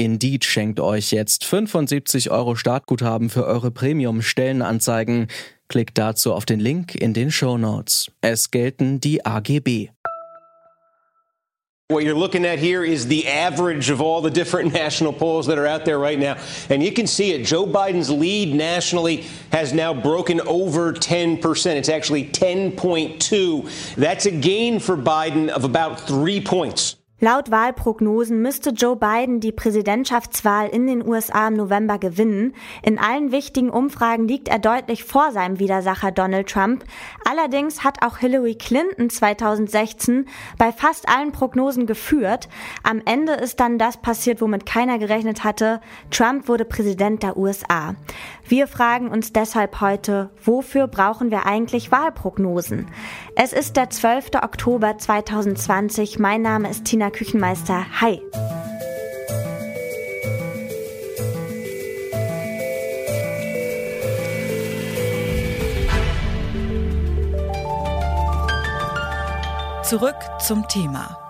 Indeed schenkt euch jetzt 75 Euro Startguthaben für eure Premium-Stellenanzeigen. Klickt dazu auf den Link in den Show Notes. Es gelten die AGB. What you're looking at here is the average of all the different national polls that are out there right now. And you can see it. Joe Biden's lead nationally has now broken over 10%. It's actually 10.2. That's a gain for Biden of about three points. Laut Wahlprognosen müsste Joe Biden die Präsidentschaftswahl in den USA im November gewinnen. In allen wichtigen Umfragen liegt er deutlich vor seinem Widersacher Donald Trump. Allerdings hat auch Hillary Clinton 2016 bei fast allen Prognosen geführt. Am Ende ist dann das passiert, womit keiner gerechnet hatte. Trump wurde Präsident der USA. Wir fragen uns deshalb heute, wofür brauchen wir eigentlich Wahlprognosen? Es ist der 12. Oktober 2020. Mein Name ist Tina Küchenmeister. Hi. Zurück zum Thema.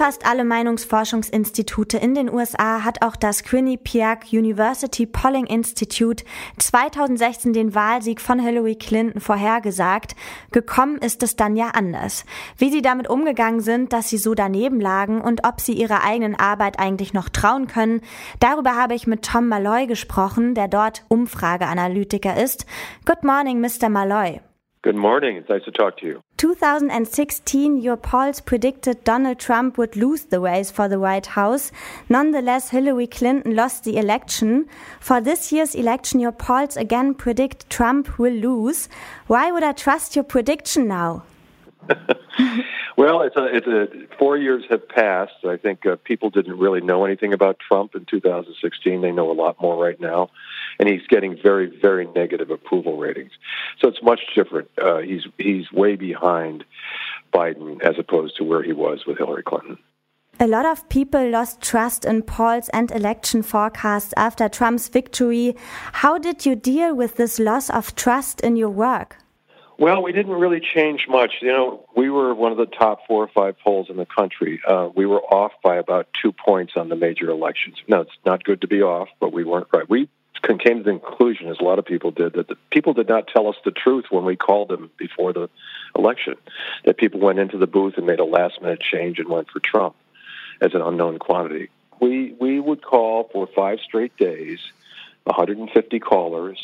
Fast alle Meinungsforschungsinstitute in den USA hat auch das Quinnipiac University Polling Institute 2016 den Wahlsieg von Hillary Clinton vorhergesagt. Gekommen ist es dann ja anders. Wie sie damit umgegangen sind, dass sie so daneben lagen und ob sie ihrer eigenen Arbeit eigentlich noch trauen können, darüber habe ich mit Tom Malloy gesprochen, der dort Umfrageanalytiker ist. Good morning, Mr. Malloy. Good morning. It's nice to talk to you. 2016, your polls predicted Donald Trump would lose the race for the White House. Nonetheless, Hillary Clinton lost the election. For this year's election, your polls again predict Trump will lose. Why would I trust your prediction now? well, it's a, it's a four years have passed. I think uh, people didn't really know anything about Trump in 2016. They know a lot more right now, and he's getting very, very negative approval ratings. So it's much different. Uh, he's he's way behind Biden as opposed to where he was with Hillary Clinton. A lot of people lost trust in polls and election forecasts after Trump's victory. How did you deal with this loss of trust in your work? Well, we didn't really change much. You know, we were one of the top four or five polls in the country. Uh, we were off by about two points on the major elections. Now, it's not good to be off, but we weren't right. We came to the conclusion, as a lot of people did, that the people did not tell us the truth when we called them before the election. That people went into the booth and made a last minute change and went for Trump as an unknown quantity. We we would call for five straight days, 150 callers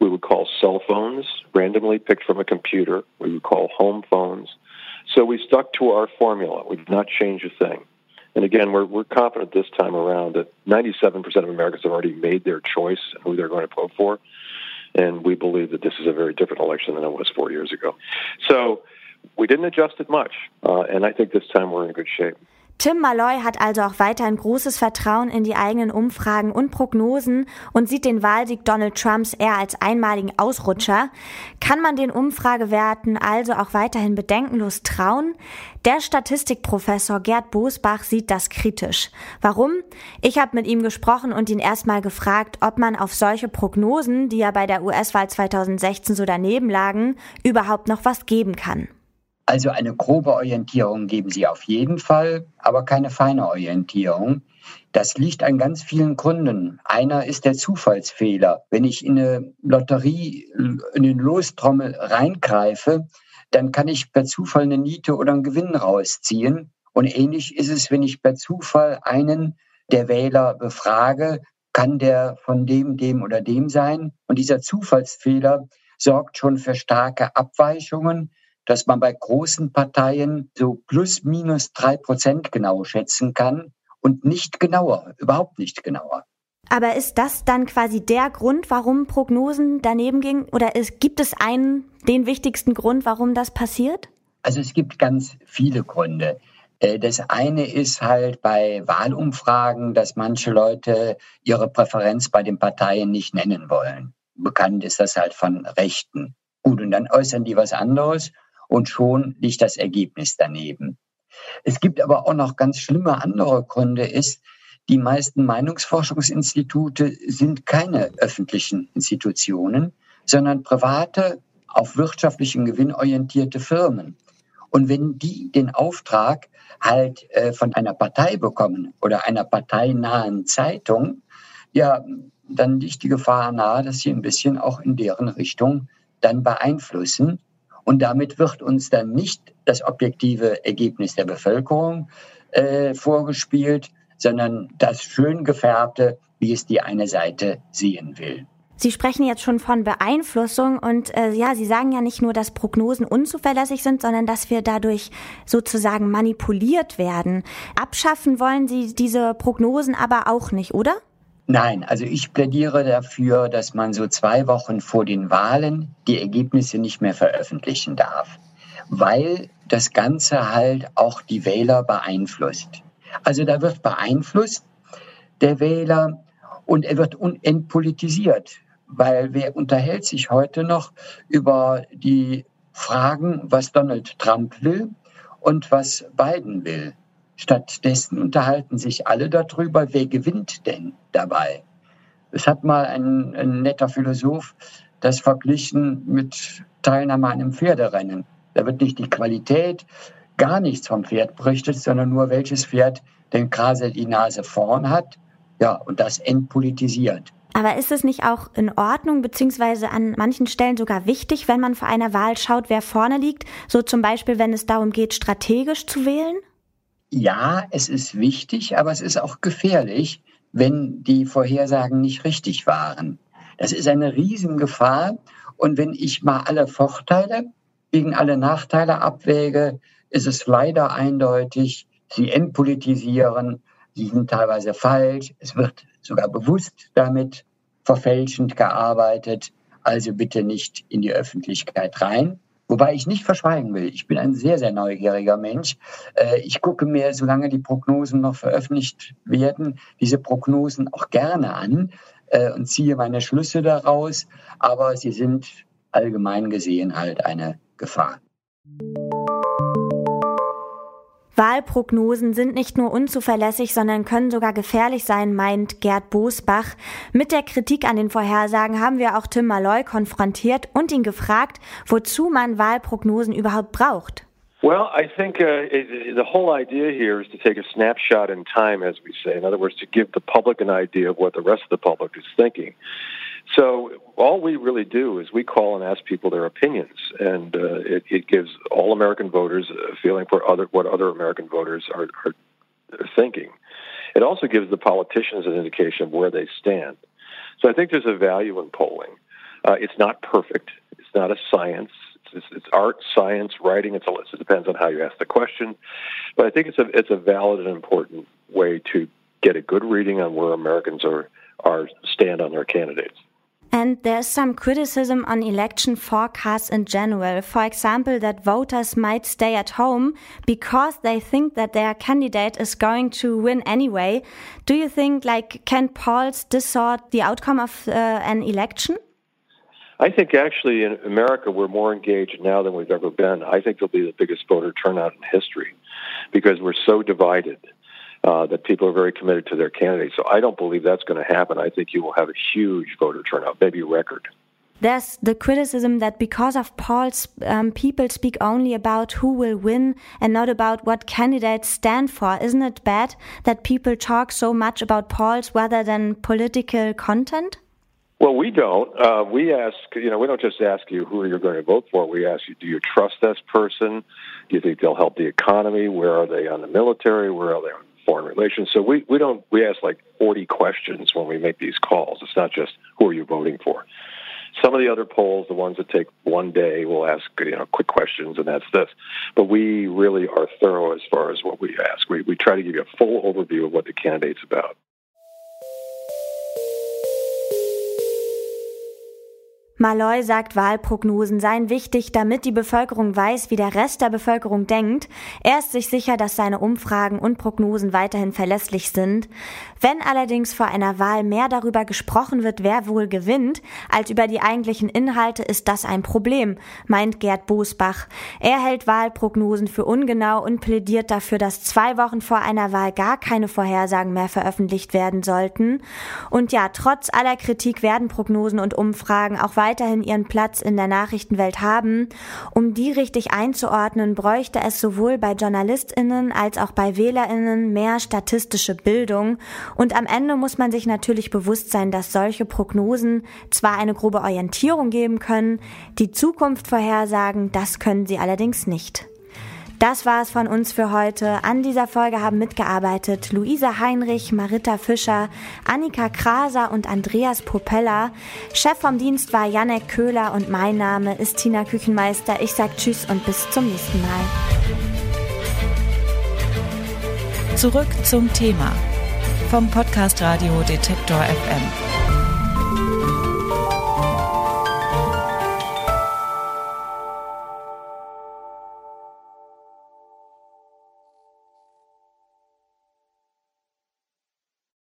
we would call cell phones, randomly picked from a computer. We would call home phones. So we stuck to our formula. We did not change a thing. And again, we're, we're confident this time around that 97% of Americans have already made their choice who they're going to vote for. And we believe that this is a very different election than it was four years ago. So we didn't adjust it much. Uh, and I think this time we're in good shape. Tim Malloy hat also auch weiterhin großes Vertrauen in die eigenen Umfragen und Prognosen und sieht den Wahlsieg Donald Trumps eher als einmaligen Ausrutscher. Kann man den Umfragewerten also auch weiterhin bedenkenlos trauen? Der Statistikprofessor Gerd Bosbach sieht das kritisch. Warum? Ich habe mit ihm gesprochen und ihn erstmal gefragt, ob man auf solche Prognosen, die ja bei der US-Wahl 2016 so daneben lagen, überhaupt noch was geben kann. Also eine grobe Orientierung geben sie auf jeden Fall, aber keine feine Orientierung. Das liegt an ganz vielen Gründen. Einer ist der Zufallsfehler. Wenn ich in eine Lotterie, in den Lostrommel reingreife, dann kann ich per Zufall eine Niete oder einen Gewinn rausziehen. Und ähnlich ist es, wenn ich per Zufall einen der Wähler befrage, kann der von dem, dem oder dem sein. Und dieser Zufallsfehler sorgt schon für starke Abweichungen dass man bei großen Parteien so plus minus drei Prozent genau schätzen kann und nicht genauer, überhaupt nicht genauer. Aber ist das dann quasi der Grund, warum Prognosen daneben gingen? Oder ist, gibt es einen, den wichtigsten Grund, warum das passiert? Also es gibt ganz viele Gründe. Äh, das eine ist halt bei Wahlumfragen, dass manche Leute ihre Präferenz bei den Parteien nicht nennen wollen bekannt ist das halt von Rechten. Gut, und dann äußern die was anderes und schon liegt das Ergebnis daneben. Es gibt aber auch noch ganz schlimme andere Gründe, ist, die meisten Meinungsforschungsinstitute sind keine öffentlichen Institutionen, sondern private, auf wirtschaftlichen Gewinn orientierte Firmen. Und wenn die den Auftrag halt äh, von einer Partei bekommen oder einer parteinahen Zeitung, ja, dann liegt die Gefahr nahe, dass sie ein bisschen auch in deren Richtung dann beeinflussen. Und damit wird uns dann nicht das objektive Ergebnis der Bevölkerung äh, vorgespielt, sondern das schön gefärbte, wie es die eine Seite sehen will. Sie sprechen jetzt schon von Beeinflussung und äh, ja, Sie sagen ja nicht nur, dass Prognosen unzuverlässig sind, sondern dass wir dadurch sozusagen manipuliert werden. Abschaffen wollen Sie diese Prognosen aber auch nicht, oder? Nein, also ich plädiere dafür, dass man so zwei Wochen vor den Wahlen die Ergebnisse nicht mehr veröffentlichen darf, weil das Ganze halt auch die Wähler beeinflusst. Also da wird beeinflusst der Wähler und er wird entpolitisiert, weil wer unterhält sich heute noch über die Fragen, was Donald Trump will und was Biden will. Stattdessen unterhalten sich alle darüber, wer gewinnt denn dabei. Es hat mal ein, ein netter Philosoph das verglichen mit Teilnahme an einem Pferderennen. Da wird nicht die Qualität, gar nichts vom Pferd berichtet, sondern nur welches Pferd denn gerade die Nase vorn hat. Ja, und das entpolitisiert. Aber ist es nicht auch in Ordnung, beziehungsweise an manchen Stellen sogar wichtig, wenn man vor einer Wahl schaut, wer vorne liegt? So zum Beispiel, wenn es darum geht, strategisch zu wählen? Ja, es ist wichtig, aber es ist auch gefährlich, wenn die Vorhersagen nicht richtig waren. Das ist eine Riesengefahr. Und wenn ich mal alle Vorteile gegen alle Nachteile abwäge, ist es leider eindeutig, sie entpolitisieren, sie sind teilweise falsch, es wird sogar bewusst damit verfälschend gearbeitet. Also bitte nicht in die Öffentlichkeit rein. Wobei ich nicht verschweigen will, ich bin ein sehr, sehr neugieriger Mensch. Äh, ich gucke mir, solange die Prognosen noch veröffentlicht werden, diese Prognosen auch gerne an äh, und ziehe meine Schlüsse daraus. Aber sie sind allgemein gesehen halt eine Gefahr. Wahlprognosen sind nicht nur unzuverlässig, sondern können sogar gefährlich sein, meint Gerd Bosbach. Mit der Kritik an den Vorhersagen haben wir auch Tim Malloy konfrontiert und ihn gefragt, wozu man Wahlprognosen überhaupt braucht. Well, I think uh, the whole idea here is to take a snapshot in time, as we say. In other words, to give the public an idea of what the rest of the public is thinking. So all we really do is we call and ask people their opinions, and uh, it, it, gives all American voters a feeling for other what other American voters are, are, thinking. It also gives the politicians an indication of where they stand. So I think there's a value in polling. Uh, it's not perfect. It's not a science. It's, it's, art, science, writing. It's a, it depends on how you ask the question, but I think it's a it's a valid and important way to get a good reading on where Americans are are stand on their candidates. And there's some criticism on election forecasts in general. For example, that voters might stay at home because they think that their candidate is going to win anyway. Do you think, like, can polls distort the outcome of uh, an election? I think actually in America we're more engaged now than we've ever been. I think there'll be the biggest voter turnout in history because we're so divided uh, that people are very committed to their candidates. So I don't believe that's going to happen. I think you will have a huge voter turnout, maybe a record. There's the criticism that because of polls, um, people speak only about who will win and not about what candidates stand for. Isn't it bad that people talk so much about polls rather than political content? Well, we don't. Uh, we ask, you know, we don't just ask you who you're going to vote for. We ask you, do you trust this person? Do you think they'll help the economy? Where are they on the military? Where are they on foreign relations. So we, we don't we ask like 40 questions when we make these calls. It's not just who are you voting for. Some of the other polls, the ones that take one day, will ask you know quick questions, and that's this. But we really are thorough as far as what we ask. We we try to give you a full overview of what the candidate's about. Malloy sagt, Wahlprognosen seien wichtig, damit die Bevölkerung weiß, wie der Rest der Bevölkerung denkt. Er ist sich sicher, dass seine Umfragen und Prognosen weiterhin verlässlich sind. Wenn allerdings vor einer Wahl mehr darüber gesprochen wird, wer wohl gewinnt, als über die eigentlichen Inhalte, ist das ein Problem, meint Gerd Bosbach. Er hält Wahlprognosen für ungenau und plädiert dafür, dass zwei Wochen vor einer Wahl gar keine Vorhersagen mehr veröffentlicht werden sollten. Und ja, trotz aller Kritik werden Prognosen und Umfragen auch weiter weiterhin ihren Platz in der Nachrichtenwelt haben. Um die richtig einzuordnen, bräuchte es sowohl bei JournalistInnen als auch bei WählerInnen mehr statistische Bildung. Und am Ende muss man sich natürlich bewusst sein, dass solche Prognosen zwar eine grobe Orientierung geben können, die Zukunft vorhersagen, das können sie allerdings nicht. Das war es von uns für heute. An dieser Folge haben mitgearbeitet Luisa Heinrich, Marita Fischer, Annika Kraser und Andreas Popella. Chef vom Dienst war Janek Köhler und mein Name ist Tina Küchenmeister. Ich sag Tschüss und bis zum nächsten Mal. Zurück zum Thema vom Podcast Radio Detektor FM.